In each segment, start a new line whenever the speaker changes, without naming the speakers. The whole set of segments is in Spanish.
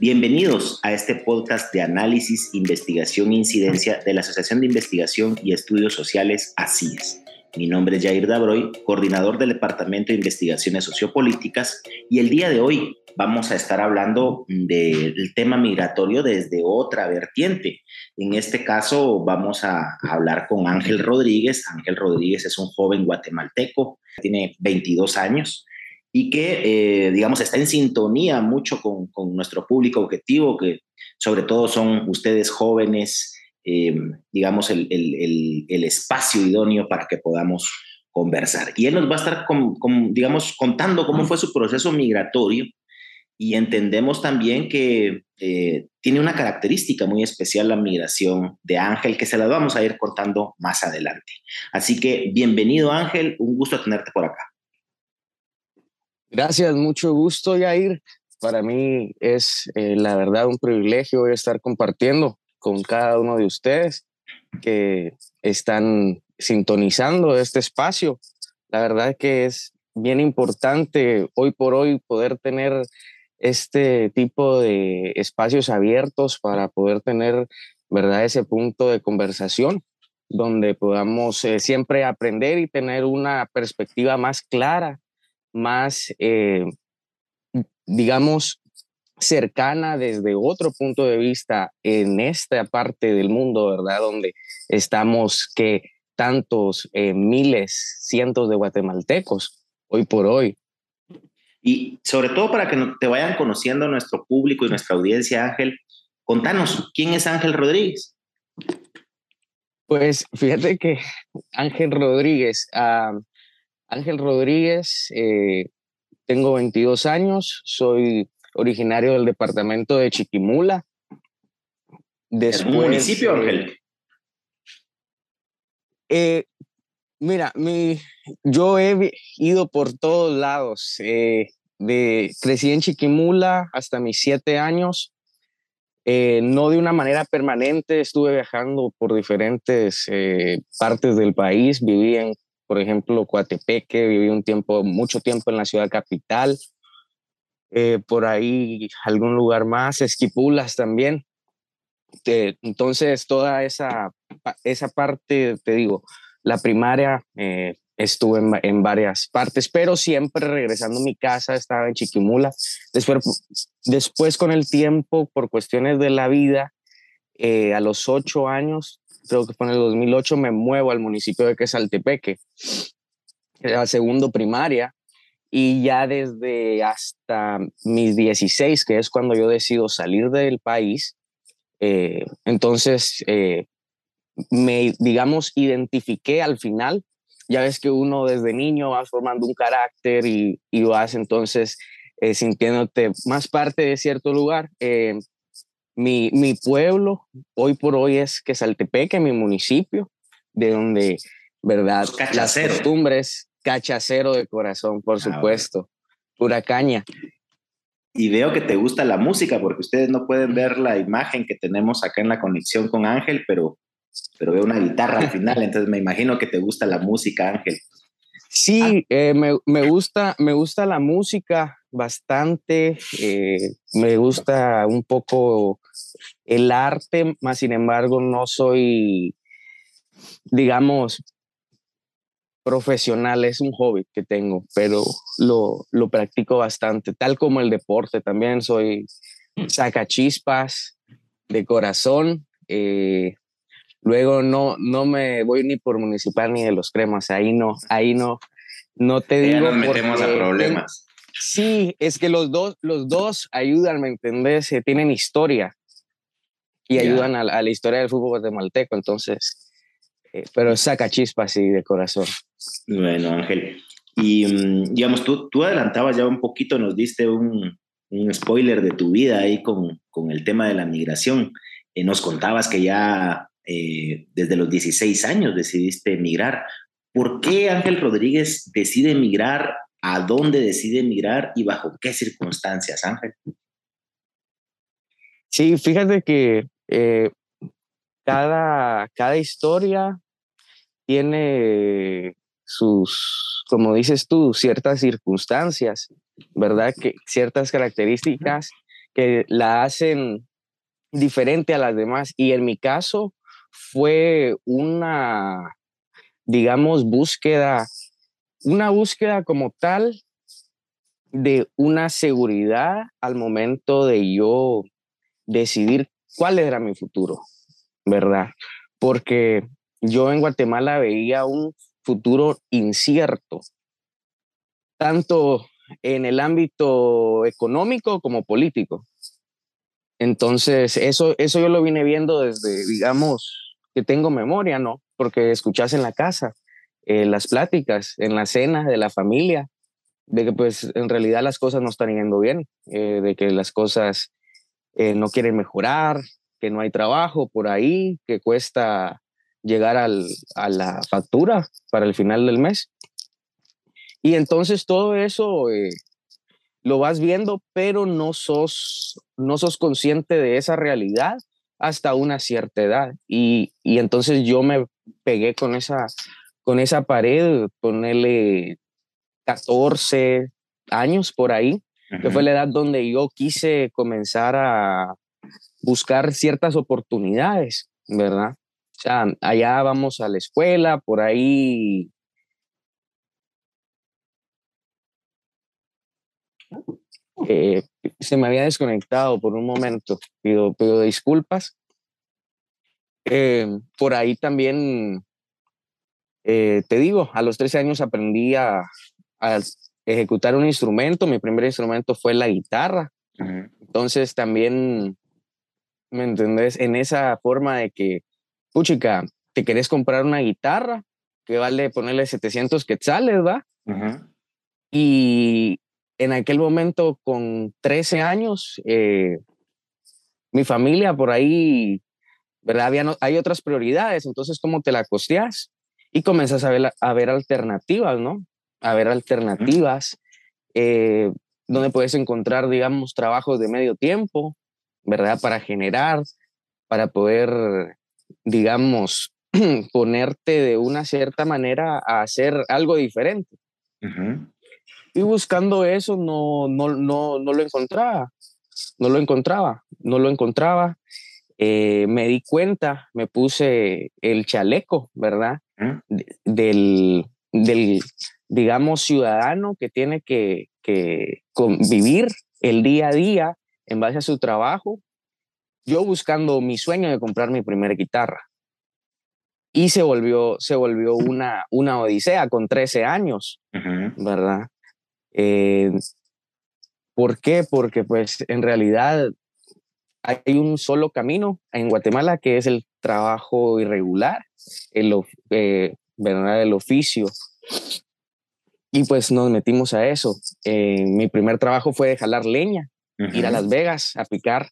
Bienvenidos a este podcast de análisis, investigación e incidencia de la Asociación de Investigación y Estudios Sociales ACIES. Mi nombre es Jair Dabroy, coordinador del Departamento de Investigaciones Sociopolíticas, y el día de hoy vamos a estar hablando del tema migratorio desde otra vertiente. En este caso vamos a hablar con Ángel Rodríguez. Ángel Rodríguez es un joven guatemalteco, tiene 22 años y que, eh, digamos, está en sintonía mucho con, con, nuestro público objetivo, que sobre todo son ustedes jóvenes, eh, digamos, el, el, el, espacio idóneo para que podamos conversar. Y él nos va a estar, con, con, digamos, contando cómo fue su proceso migratorio y entendemos también que eh, tiene una característica muy especial la migración de Ángel, que se la vamos a ir contando más adelante. Así que bienvenido Ángel, un gusto tenerte por acá.
Gracias, mucho gusto, Yair. Para mí es eh, la verdad un privilegio estar compartiendo con cada uno de ustedes que están sintonizando este espacio. La verdad que es bien importante hoy por hoy poder tener este tipo de espacios abiertos para poder tener, ¿verdad?, ese punto de conversación donde podamos eh, siempre aprender y tener una perspectiva más clara más, eh, digamos, cercana desde otro punto de vista en esta parte del mundo, ¿verdad? Donde estamos que tantos eh, miles, cientos de guatemaltecos hoy por hoy.
Y sobre todo para que te vayan conociendo nuestro público y nuestra audiencia, Ángel, contanos, ¿quién es Ángel Rodríguez?
Pues fíjate que Ángel Rodríguez, ah, Ángel Rodríguez, eh, tengo 22 años, soy originario del departamento de Chiquimula.
Después, municipio, Ángel?
Eh, mira, mi, yo he ido por todos lados. Eh, de, crecí en Chiquimula hasta mis siete años. no de una manera permanente, estuve viajando por diferentes partes del país, viví en por ejemplo, Coatepeque, viví un tiempo, mucho tiempo en la ciudad capital, eh, por ahí algún lugar más, Esquipulas también. entonces, toda esa, esa parte, te digo, la primaria eh, estuve en, varias partes, pero siempre regresando a mi casa, estaba en Chiquimula. Después, después con el tiempo, por cuestiones de la vida, eh, a los ocho años creo que fue en el 2008, me muevo al municipio de Quesaltepeque, era segundo primaria, y ya desde hasta mis 16, que es cuando yo decido salir del país, eh, entonces eh, me, digamos, identifiqué al final. Ya ves que uno desde niño va formando un carácter y, y vas entonces eh, sintiéndote más parte de cierto lugar. Mi, mi pueblo hoy por hoy es Quesaltepeque, mi municipio, de donde, ¿verdad? Las costumbres, cachacero de corazón, por ah, supuesto, pura caña.
Y veo que te gusta la música, porque ustedes no pueden ver la imagen que tenemos acá en la conexión con Ángel, pero, pero veo una guitarra al final, entonces me imagino que te gusta la música, Ángel.
Sí, ah. eh, me, me, gusta, me gusta la música bastante, eh, me gusta un poco el arte, más sin embargo no soy, digamos, profesional, es un hobby que tengo, pero lo, lo practico bastante, tal como el deporte también, soy sacachispas de corazón. Eh, Luego no, no me voy ni por municipal ni de los cremas, ahí no, ahí no, no te digo.
nos metemos a problemas.
Sí, es que los dos, los dos ayudan, ¿me entendés? Tienen historia y ayudan a, la historia del fútbol guatemalteco, entonces, eh, pero saca chispas así de corazón.
Bueno, Ángel, y mm, digamos, tú, tú adelantabas ya un poquito, nos diste un, un spoiler de tu vida ahí con, con el tema de la migración. Eh, nos contabas que ya eh, desde los 16 años decidiste emigrar. ¿Por qué Ángel Rodríguez decide emigrar? ¿A dónde decide emigrar y bajo qué circunstancias, Ángel?
Sí, fíjate que eh, cada, cada historia tiene sus, como dices tú, ciertas circunstancias, ¿verdad? Que ciertas características que la hacen diferente a las demás. Y en mi caso fue una, digamos, búsqueda, una búsqueda como tal de una seguridad al momento de yo decidir cuál era mi futuro, ¿verdad? Porque yo en Guatemala veía un futuro incierto, tanto en el ámbito económico como político. Entonces, eso, eso yo lo vine viendo desde, digamos, que tengo memoria, ¿no? Porque escuchas en la casa, eh, las pláticas, en la cena de la familia, de que pues en realidad las cosas no están yendo bien, eh, de que las cosas eh, no quieren mejorar, que no hay trabajo por ahí, que cuesta llegar al, a la factura para el final del mes. Y entonces todo eso eh, lo vas viendo, pero no sos, no sos consciente de esa realidad hasta una cierta edad. Y, y entonces yo me pegué con esa, con esa pared, ponerle 14 años por ahí, que fue la edad donde yo quise comenzar a buscar ciertas oportunidades, ¿verdad? O sea, allá vamos a la escuela, por ahí Eh, se me había desconectado por un momento, pido, pido disculpas. Eh, por ahí también, eh, te digo, a los 13 años aprendí a, ejecutar un instrumento. Mi primer instrumento fue la guitarra. Entonces también, ¿me entendés? En esa forma de que, puchica, te querés comprar una guitarra que vale ponerle 700 quetzales, ¿va? Y en aquel momento, con 13 años, eh, mi familia por ahí, ¿verdad? Había, hay otras prioridades, entonces, ¿cómo te la costeas? Y comenzas a ver, a ver alternativas, ¿no? A ver alternativas, eh, donde puedes encontrar, digamos, trabajos de medio tiempo, ¿verdad? Para generar, para poder, digamos, ponerte de una cierta manera a hacer algo diferente. Y buscando eso no, no, no, no lo encontraba, no lo encontraba, no lo encontraba. Eh, me di cuenta, me puse el chaleco, ¿verdad? Del, del, digamos, ciudadano que tiene que, que convivir el día a día en base a su trabajo. Yo buscando mi sueño de comprar mi primera guitarra. Y se volvió, se volvió una, una odisea con 13 años, ¿verdad? Eh, ¿Por qué? Porque pues en realidad hay un solo camino en Guatemala que es el trabajo irregular, el, eh, ¿verdad? el oficio. Y pues nos metimos a eso. Eh, mi primer trabajo fue de jalar leña, ir a Las Vegas a picar,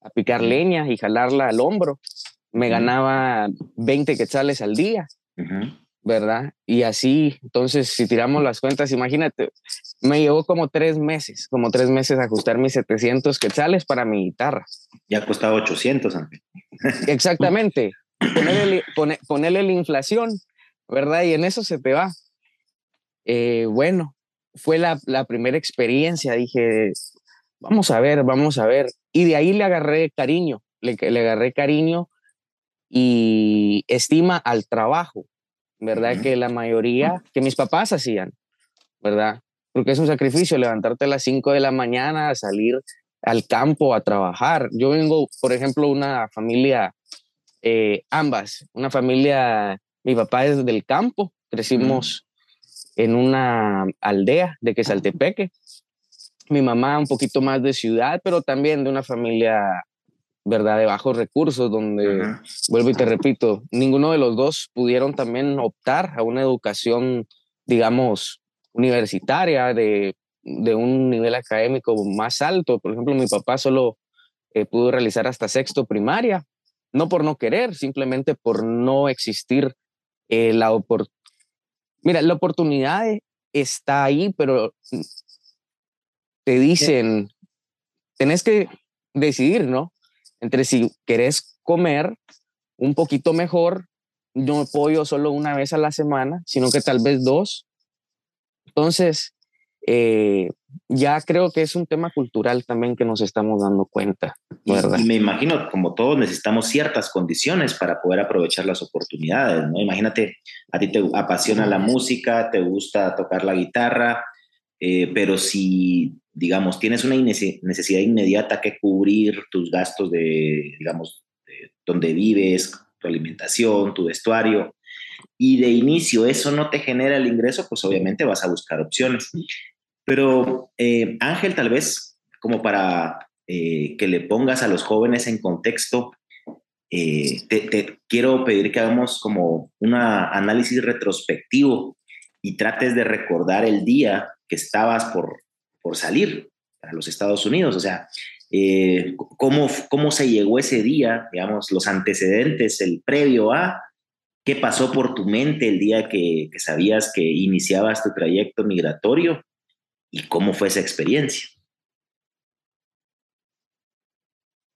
a picar leña y jalarla al hombro. Me ganaba 20 quetzales al día. ¿verdad? Y así, entonces, si tiramos las cuentas, imagínate, me llevó como tres meses, como tres meses ajustar mis 700 quetzales para mi guitarra.
Ya costaba 800,
Exactamente. Ponerle, ponerle, la inflación, ¿verdad? Y en eso se te va. Eh, bueno, fue la, la primera experiencia, dije, vamos a ver, vamos a ver. Y de ahí le agarré cariño, le, le agarré cariño y estima al trabajo ¿verdad? Que la mayoría, que mis papás hacían, ¿verdad? Porque es un sacrificio levantarte a las 5 de la mañana, a salir al campo a trabajar. Yo vengo, por ejemplo, una familia, eh, ambas, una familia, mi papá es del campo, crecimos en una aldea de Quesaltepeque, mi mamá un poquito más de ciudad, pero también de una familia ¿verdad? De bajos recursos, donde, vuelvo y te repito, ninguno de los dos pudieron también optar a una educación, digamos, universitaria de, de un nivel académico más alto. Por ejemplo, mi papá solo eh, pudo realizar hasta sexto primaria, no por no querer, simplemente por no existir eh, la oportunidad. Mira, la oportunidad está ahí, pero te dicen, tenés que decidir, ¿no? entre si querés comer un poquito mejor, no pollo solo una vez a la semana, sino que tal vez dos. Entonces, eh, ya creo que es un tema cultural también que nos estamos dando cuenta, ¿verdad?
Y, me imagino, como todos, necesitamos ciertas condiciones para poder aprovechar las oportunidades, ¿no? Imagínate, a ti te apasiona la música, te gusta tocar la guitarra, eh, pero si, digamos, tienes una necesidad inmediata que cubrir tus gastos de, digamos, de donde vives, tu alimentación, tu vestuario, y de inicio eso no te genera el ingreso, pues obviamente vas a buscar opciones. Pero eh, Ángel, tal vez como para eh, que le pongas a los jóvenes en contexto, eh, te, quiero pedir que hagamos como un análisis retrospectivo y trates de recordar el día que estabas por, por salir a los Estados Unidos. O sea, cómo, cómo se llegó ese día, digamos, los antecedentes, el previo a, qué pasó por tu mente el día que, que sabías que iniciabas tu trayecto migratorio y cómo fue esa experiencia.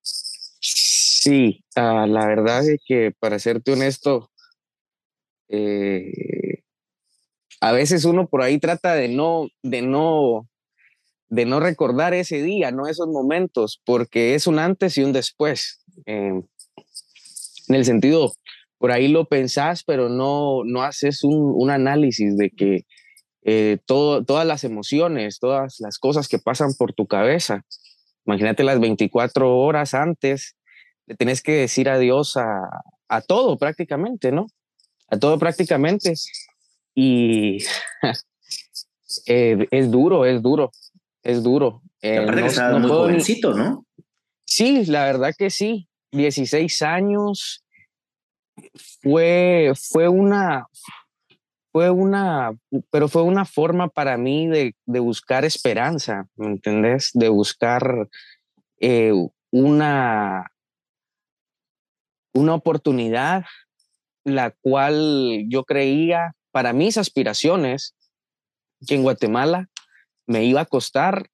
Sí, ah, la verdad es que para serte honesto, eh, a veces uno por ahí trata de no, de no, de no recordar ese día, no esos momentos, porque es un antes y un después. Eh, en el sentido, por ahí lo pensás, pero no, no haces un, un análisis de que eh, todo, todas las emociones, todas las cosas que pasan por tu cabeza. Imagínate las 24 horas antes, le tienes que decir adiós a, a todo prácticamente, ¿no? A todo prácticamente. Y eh, es duro, es duro, es duro.
Eh, aparte que no muy jovencito, ¿no?
Sí, la verdad que sí. 16 años. Fue, fue una, fue una, pero fue una forma para mí de, buscar esperanza, ¿me entendés? De buscar eh, una, una oportunidad la cual yo creía para mis aspiraciones que en Guatemala me iba a costar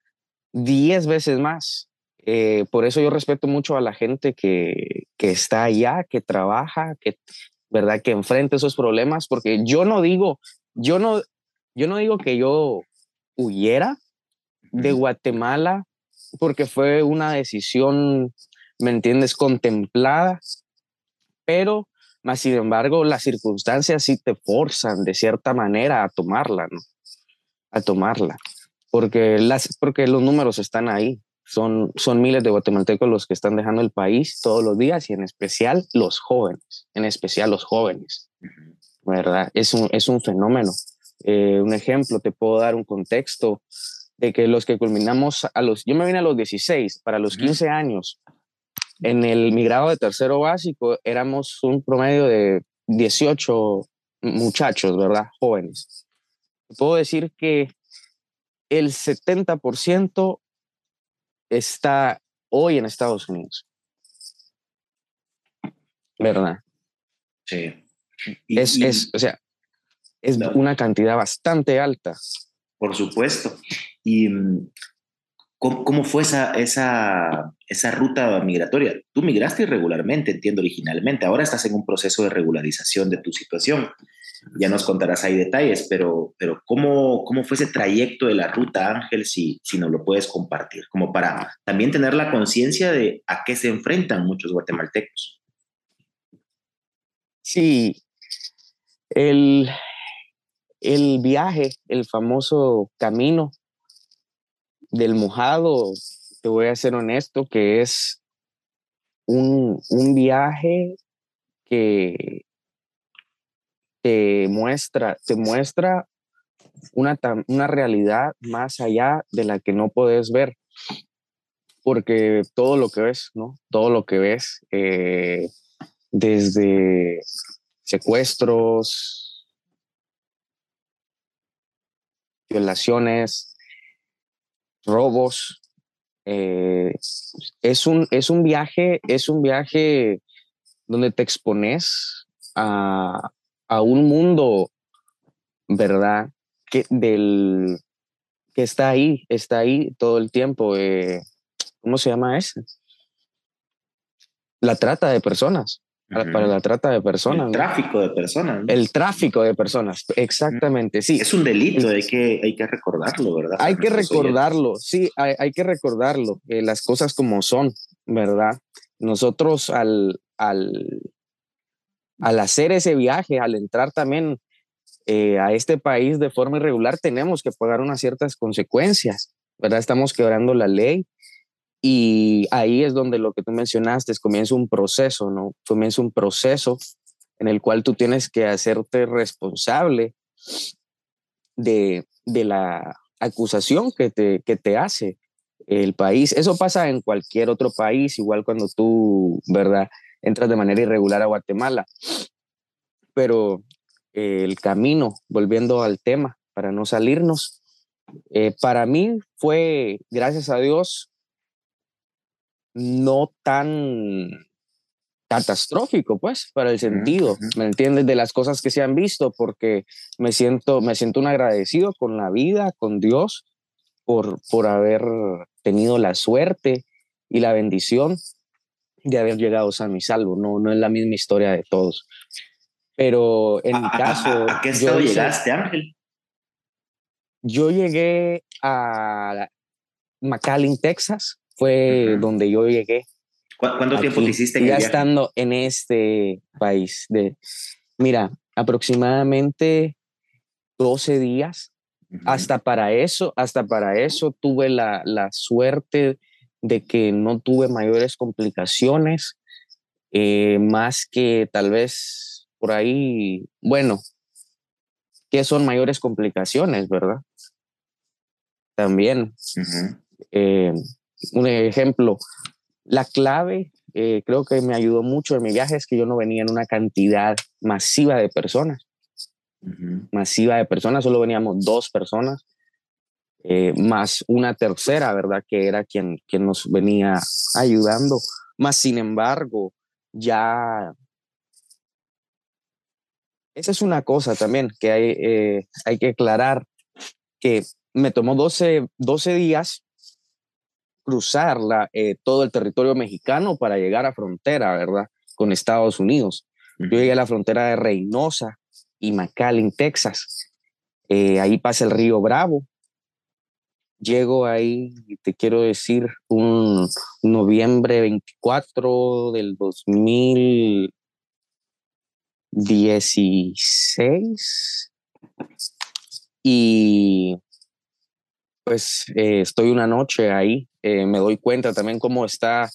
10 veces más. Eh, por eso yo respeto mucho a la gente que, que está allá, que trabaja, que ¿verdad? Que enfrente esos problemas, porque yo no digo, yo no, yo no digo que yo huyera de Guatemala porque fue una decisión, ¿me entiendes?, contemplada, pero, más sin embargo, las circunstancias sí te forzan de cierta manera a tomarla, ¿no? A tomarla, porque, las, porque los números están ahí, son, son miles de guatemaltecos los que están dejando el país todos los días y en especial los jóvenes, en especial los jóvenes, ¿verdad? Es un, es un fenómeno. Eh, un ejemplo, te puedo dar un contexto de que los que culminamos a los, yo me vine a los 16, para los 15 años, en el migrado de tercero básico éramos un promedio de 18 muchachos, ¿verdad? Jóvenes. Puedo decir que el 70% está hoy en Estados Unidos. ¿Verdad?
Sí.
es, es, o sea, es una cantidad bastante alta.
Por supuesto. ¿Y mm, cómo, cómo fue esa, esa, esa, ruta migratoria? Tú migraste irregularmente, entiendo originalmente. Ahora estás en un proceso de regularización de tu situación ya nos contarás ahí detalles, pero, pero ¿cómo, ¿cómo fue ese trayecto de la ruta, Ángel, si, si nos lo puedes compartir? Como para también tener la conciencia de a qué se enfrentan muchos guatemaltecos.
Sí, el, el viaje, el famoso camino del mojado, te voy a ser honesto, que es un, un viaje que te muestra, te muestra una, una realidad más allá de la que no puedes ver. Porque todo lo que ves, ¿no? Todo lo que ves, eh, desde secuestros, violaciones, robos, eh, es, un, es un viaje, es un viaje donde te expones a, a un mundo, ¿verdad? Que, del, que está ahí, está ahí todo el tiempo. Eh, ¿Cómo se llama ese? La trata de personas. para la trata de personas.
El tráfico de personas.
El tráfico de personas, exactamente, sí.
Es un delito, hay que, hay que recordarlo, ¿verdad?
Hay que recordarlo, sí, hay, hay, que recordarlo, eh, las cosas como son, ¿verdad? Nosotros al, al, al hacer ese viaje, al entrar también eh, a este país de forma irregular, tenemos que pagar unas ciertas consecuencias, ¿verdad? Estamos quebrando la ley y ahí es donde lo que tú mencionaste, es comienza un proceso, ¿no? Comienza un proceso en el cual tú tienes que hacerte responsable de, de la acusación que te, que te hace el país. Eso pasa en cualquier otro país, igual cuando tú, ¿verdad? Entras de manera irregular a Guatemala. Pero eh, el camino, volviendo al tema, para no salirnos, eh, para mí fue, gracias a Dios, no tan catastrófico, pues, para el sentido, ¿me entiendes? De las cosas que se han visto, porque me siento, me siento un agradecido con la vida, con Dios, por, por haber tenido la suerte y la bendición de haber llegado sano y salvo. No, no es la misma historia de todos. Pero en mi caso...
¿A, qué estado llegaste, Ángel?
Yo llegué a McAllen, Texas, fue donde yo llegué.
¿Cuánto tiempo te hiciste
en Ya estando en este país. De, mira, aproximadamente 12 días. Hasta para eso, hasta para eso tuve la, la, suerte de que no tuve mayores complicaciones, eh, más que tal vez por ahí, bueno, ¿qué son mayores complicaciones, verdad? También un ejemplo, la clave, eh, creo que me ayudó mucho en mi viaje, es que yo no venía en una cantidad masiva de personas. Masiva de personas, solo veníamos dos personas, eh, más una tercera, ¿verdad? Que era quien, quien nos venía ayudando. Más sin embargo, ya... Esa es una cosa también que hay, eh, hay que aclarar, que me tomó 12, 12 días cruzar eh, todo el territorio mexicano para llegar a frontera, ¿verdad? Con Estados Unidos. Yo llegué a la frontera de Reynosa y McAllen, Texas. Eh, ahí pasa el río Bravo. Llego ahí, te quiero decir, un noviembre 24 del 2016. Y pues eh, estoy una noche ahí, eh, me doy cuenta también cómo está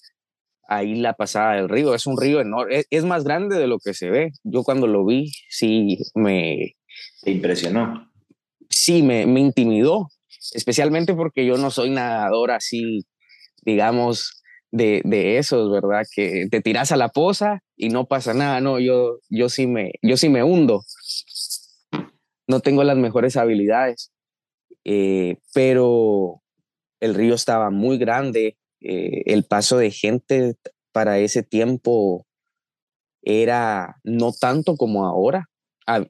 ahí la pasada del río. Es un río enorme, es, más grande de lo que se ve. Yo cuando lo vi, sí me...
¿Te impresionó?
Sí, me, me intimidó, especialmente porque yo no soy nadador así, digamos, de, de, esos, ¿verdad? Que te tiras a la poza y no pasa nada, no, yo, yo, sí me, yo sí me hundo. No tengo las mejores habilidades. Eh, pero el río estaba muy grande, eh, el paso de gente para ese tiempo era no tanto como ahora, ah,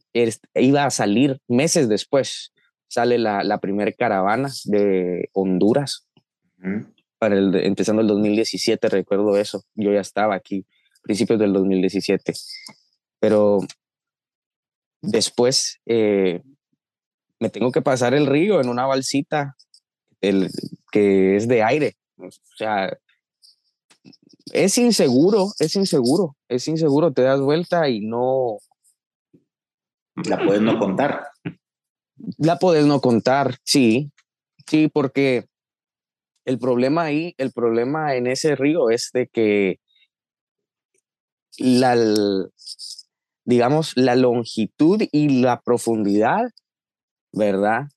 iba a salir meses después, sale la, la primera caravana de Honduras, para el, empezando el 2017, recuerdo eso, yo ya estaba aquí, principios del 2017, pero después eh, me tengo que pasar el río en una balsita el, que es de aire. O sea, es inseguro, es inseguro, es inseguro. Te das vuelta y no.
La puedes no contar.
La puedes no contar, sí, sí, porque el problema ahí, el problema en ese río es de que la, digamos, la longitud y la profundidad ¿verdad?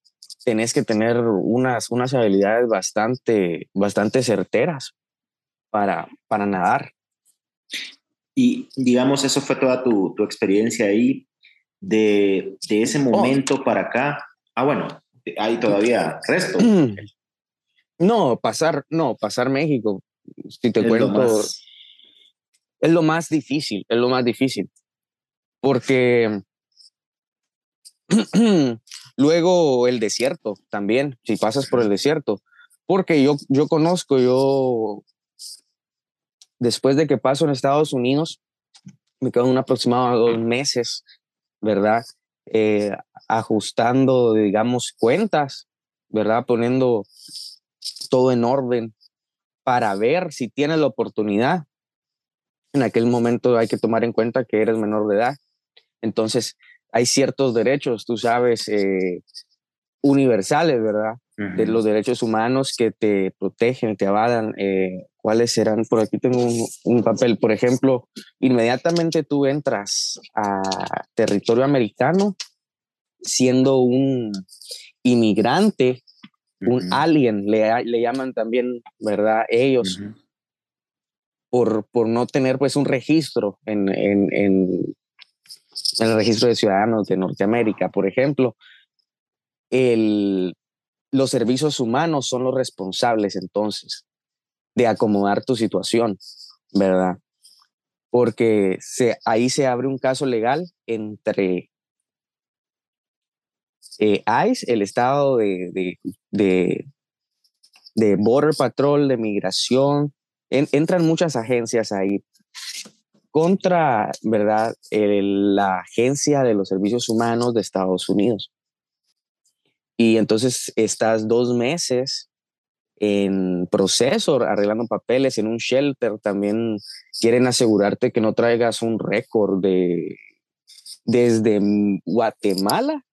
Tenés que tener unas, unas habilidades bastante, bastante certeras para, para nadar.
Y digamos, eso fue toda tu, tu experiencia ahí de, de ese oh. momento para acá. Ah, bueno, hay todavía resto.
No, pasar, no, pasar México, si te cuento, es lo más difícil, es lo más difícil. Porque Luego el desierto también, si pasas por el desierto, porque yo, yo conozco, yo, después de que paso en Estados Unidos, me quedo un aproximado dos meses, ¿verdad? Eh, ajustando, digamos, cuentas, ¿verdad? Poniendo todo en orden para ver si tienes la oportunidad. En aquel momento hay que tomar en cuenta que eres menor de edad. Entonces, hay ciertos derechos, tú sabes, eh, universales, ¿verdad? De los derechos humanos que te protegen, te avalan. Eh, ¿Cuáles serán? Por aquí tengo un, papel. Por ejemplo, inmediatamente tú entras a territorio americano siendo un inmigrante, un alien, le, le, llaman también, ¿verdad? Ellos, por, por no tener pues un registro en, en, en en el registro de ciudadanos de Norteamérica, por ejemplo, los servicios humanos son los responsables entonces de acomodar tu situación, ¿verdad? Porque ahí se abre un caso legal entre eh, ICE, el estado de, Border Patrol, de migración, entran muchas agencias ahí contra, ¿verdad?, la Agencia de los Servicios Humanos de Estados Unidos. Y entonces estás dos meses en proceso, arreglando papeles en un shelter. También quieren asegurarte que no traigas un récord de desde Guatemala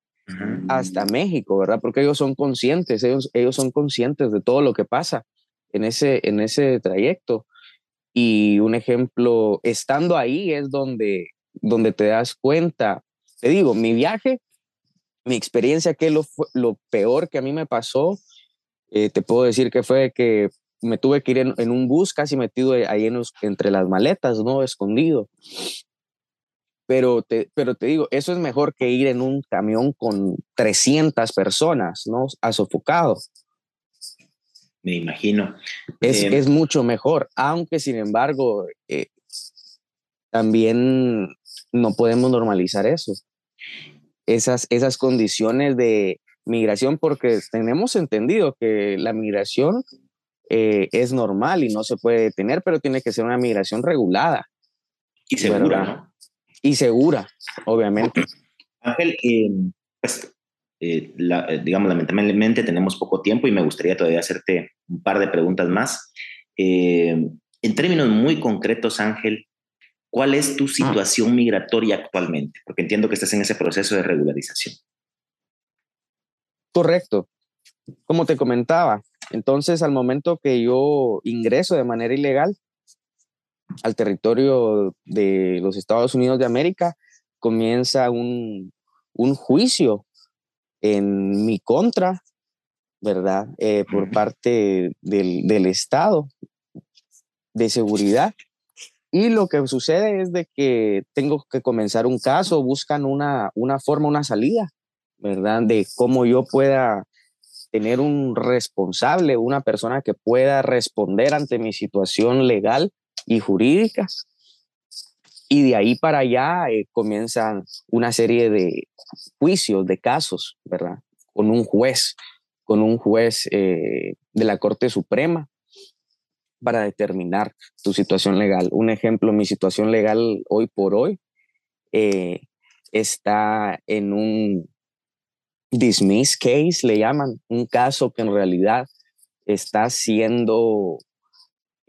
hasta México, ¿verdad? Porque ellos son conscientes, ellos, ellos son conscientes de todo lo que pasa en ese, en ese trayecto. Y un ejemplo, estando ahí es donde, donde te das cuenta. Te digo, mi viaje, mi experiencia, que lo, lo peor que a mí me pasó, eh, te puedo decir que fue que me tuve que ir en, un bus casi metido ahí en entre las maletas, ¿no? Escondido. Pero te, pero te digo, eso es mejor que ir en un camión con 300 personas, ¿no? A sofocado
me imagino.
Es, eh, es mucho mejor, aunque sin embargo, eh, también no podemos normalizar eso. Esas, esas condiciones de migración, porque tenemos entendido que la migración eh, es normal y no se puede detener, pero tiene que ser una migración regulada.
Y segura, ¿no?
Y segura, obviamente.
Ángel, pues eh, eh, digamos, lamentablemente tenemos poco tiempo y me gustaría todavía hacerte un par de preguntas más. Eh, en términos muy concretos, Ángel, ¿cuál es tu ah. situación migratoria actualmente? Porque entiendo que estás en ese proceso de regularización.
Correcto. Como te comentaba, entonces al momento que yo ingreso de manera ilegal al territorio de los Estados Unidos de América, comienza un, un juicio en mi contra, ¿verdad? Eh, por parte del, del, Estado de seguridad. Y lo que sucede es de que tengo que comenzar un caso, buscan una, una forma, una salida, ¿verdad? De cómo yo pueda tener un responsable, una persona que pueda responder ante mi situación legal y jurídica. Y de ahí para allá eh, comienzan una serie de juicios, de casos, ¿verdad? Con un juez, con un juez eh, de la Corte Suprema para determinar tu situación legal. Un ejemplo, mi situación legal hoy por hoy eh, está en un dismiss case, le llaman, un caso que en realidad está siendo,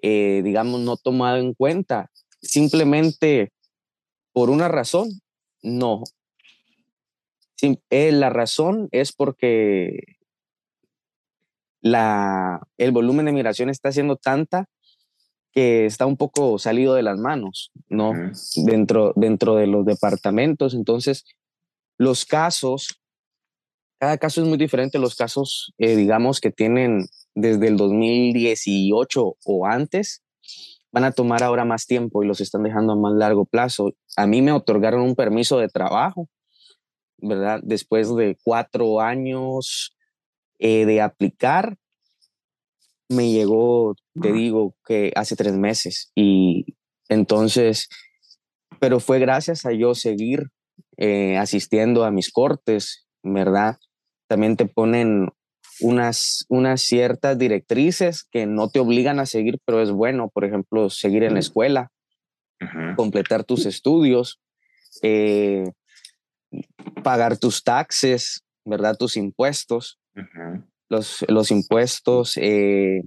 eh, digamos, no tomado en cuenta. Simplemente por una razón, no, eh, la razón es porque la, el volumen de migración está siendo tanta que está un poco salido de las manos, ¿no? dentro, dentro de los departamentos. Entonces, los casos, cada caso es muy diferente. Los casos, eh, digamos, que tienen desde el 2018 o antes, van a tomar ahora más tiempo y los están dejando a más largo plazo. A mí me otorgaron un permiso de trabajo ¿verdad? Después de cuatro años eh, de aplicar, me llegó, te digo, que hace tres meses. Y entonces, pero fue gracias a yo seguir eh, asistiendo a mis cortes, ¿verdad? También te ponen unas, unas ciertas directrices que no te obligan a seguir, pero es bueno, por ejemplo, seguir en la escuela, completar tus estudios, eh, pagar tus taxes, ¿verdad? Tus impuestos. Los, los, impuestos, eh,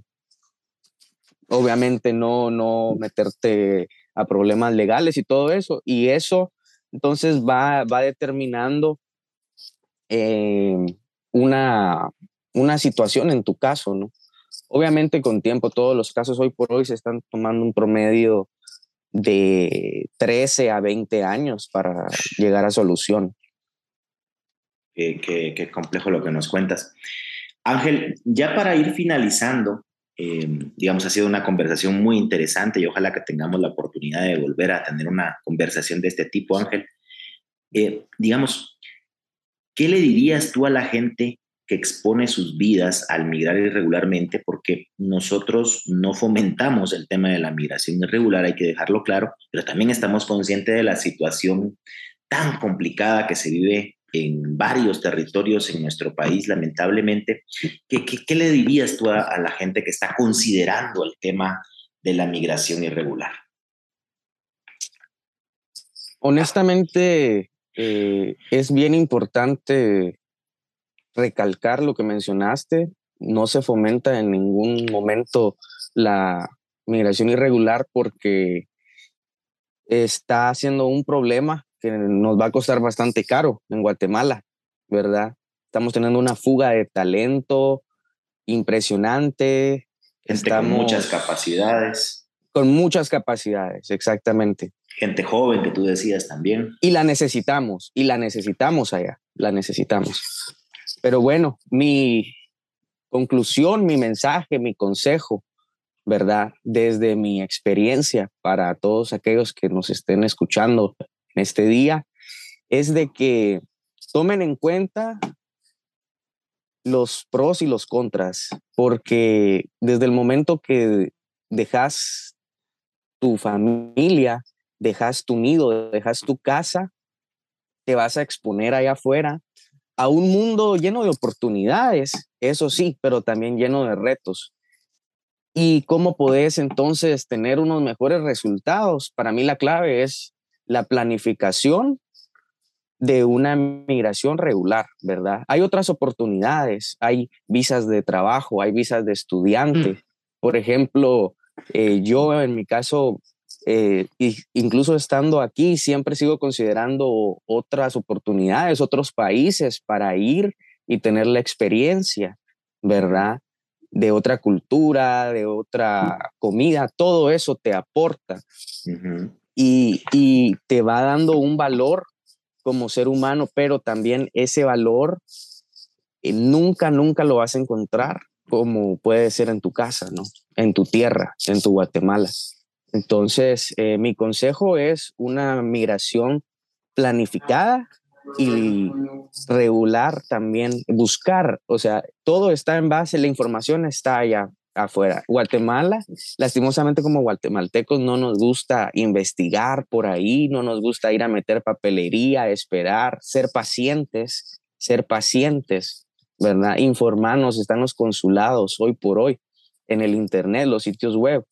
obviamente no, no meterte a problemas legales y todo eso. Y eso entonces va, va determinando eh, una, una situación en tu caso, ¿no? Obviamente con tiempo, todos los casos hoy por hoy se están tomando un promedio de 13 a 20 años para llegar a solución.
Qué, complejo lo que nos cuentas. Ángel, ya para ir finalizando, em, digamos, ha sido una conversación muy interesante y ojalá que tengamos la oportunidad de volver a tener una conversación de este tipo, Ángel. Eh, digamos, ¿qué le dirías tú a la gente que expone sus vidas al migrar irregularmente, porque nosotros no fomentamos el tema de la migración irregular, hay que dejarlo claro, pero también estamos conscientes de la situación tan complicada que se vive en varios territorios en nuestro país, lamentablemente. ¿Qué, qué, le dirías tú a, la gente que está considerando el tema de la migración irregular?
Honestamente, eh, es bien importante recalcar lo que mencionaste, no se fomenta en ningún momento la migración irregular porque está siendo un problema que nos va a costar bastante caro en Guatemala, ¿verdad? Estamos teniendo una fuga de talento impresionante.
Estamos con muchas capacidades.
Con muchas capacidades, exactamente.
Gente joven que tú decías también.
Y la necesitamos, y la necesitamos allá, la necesitamos. Pero bueno, mi conclusión, mi mensaje, mi consejo, ¿verdad? Desde mi experiencia para todos aquellos que nos estén escuchando en este día, es de que tomen en cuenta los pros y los contras, porque desde el momento que dejas tu familia, dejas tu nido, dejas tu casa, te vas a exponer allá afuera a un mundo lleno de oportunidades, eso sí, pero también lleno de retos. ¿Y cómo puedes entonces tener unos mejores resultados? Para mí la clave es la planificación de una migración regular, ¿verdad? Hay otras oportunidades, hay visas de trabajo, hay visas de estudiante. Mm. Por ejemplo, eh, yo en mi caso eh, incluso estando aquí, siempre sigo considerando otras oportunidades, otros países para ir y tener la experiencia, ¿verdad? De otra cultura, de otra comida, todo eso te aporta y, te va dando un valor como ser humano, pero también ese valor eh, nunca, nunca lo vas a encontrar como puede ser en tu casa, ¿no? En tu tierra, en tu Guatemala. Entonces, eh, mi consejo es una migración planificada y regular también, buscar, o sea, todo está en base, la información está allá afuera. Guatemala, lastimosamente como guatemaltecos no nos gusta investigar por ahí, no nos gusta ir a meter papelería, esperar, ser pacientes, ser pacientes, ¿verdad? Informarnos, están los consulados hoy por hoy en el Internet, los sitios web.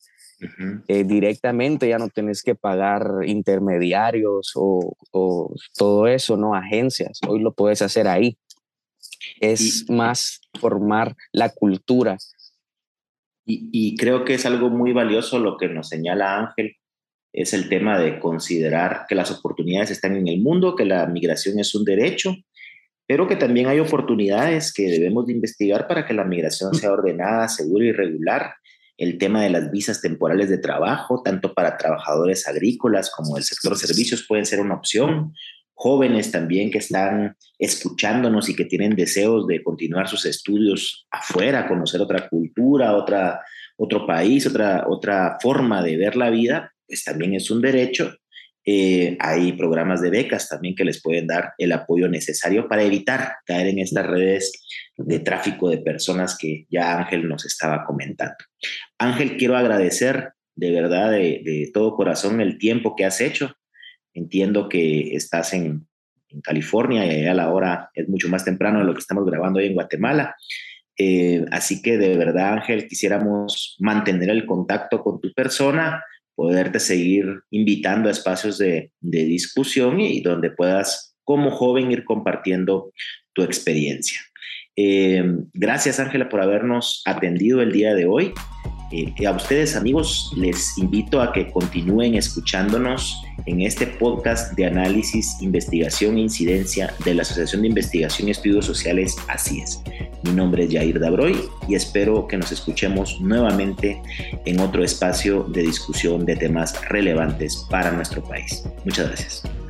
Eh, directamente, ya no tenés que pagar intermediarios o, todo eso, ¿no? Agencias, hoy lo puedes hacer ahí. Es más formar la cultura.
Y, creo que es algo muy valioso lo que nos señala Ángel, es el tema de considerar que las oportunidades están en el mundo, que la migración es un derecho, pero que también hay oportunidades que debemos de investigar para que la migración sea ordenada, segura y regular el tema de las visas temporales de trabajo, tanto para trabajadores agrícolas como del sector servicios, pueden ser una opción. Jóvenes también que están escuchándonos y que tienen deseos de continuar sus estudios afuera, conocer otra cultura, otra, otro país, otra, otra forma de ver la vida, pues también es un derecho eh, hay programas de becas también que les pueden dar el apoyo necesario para evitar caer en estas redes de tráfico de personas que ya Ángel nos estaba comentando. Ángel, quiero agradecer de verdad, de, todo corazón, el tiempo que has hecho. Entiendo que estás en, California y a la hora es mucho más temprano de lo que estamos grabando hoy en Guatemala. Eh, así que de verdad, Ángel, quisiéramos mantener el contacto con tu persona poderte seguir invitando a espacios de, discusión y donde puedas como joven ir compartiendo tu experiencia. Eh, gracias Ángela por habernos atendido el día de hoy. Eh, a ustedes amigos les invito a que continúen escuchándonos en este podcast de análisis, investigación e incidencia de la Asociación de Investigación y Estudios Sociales Así es. Mi nombre es Jair Dabroy y espero que nos escuchemos nuevamente en otro espacio de discusión de temas relevantes para nuestro país. Muchas gracias.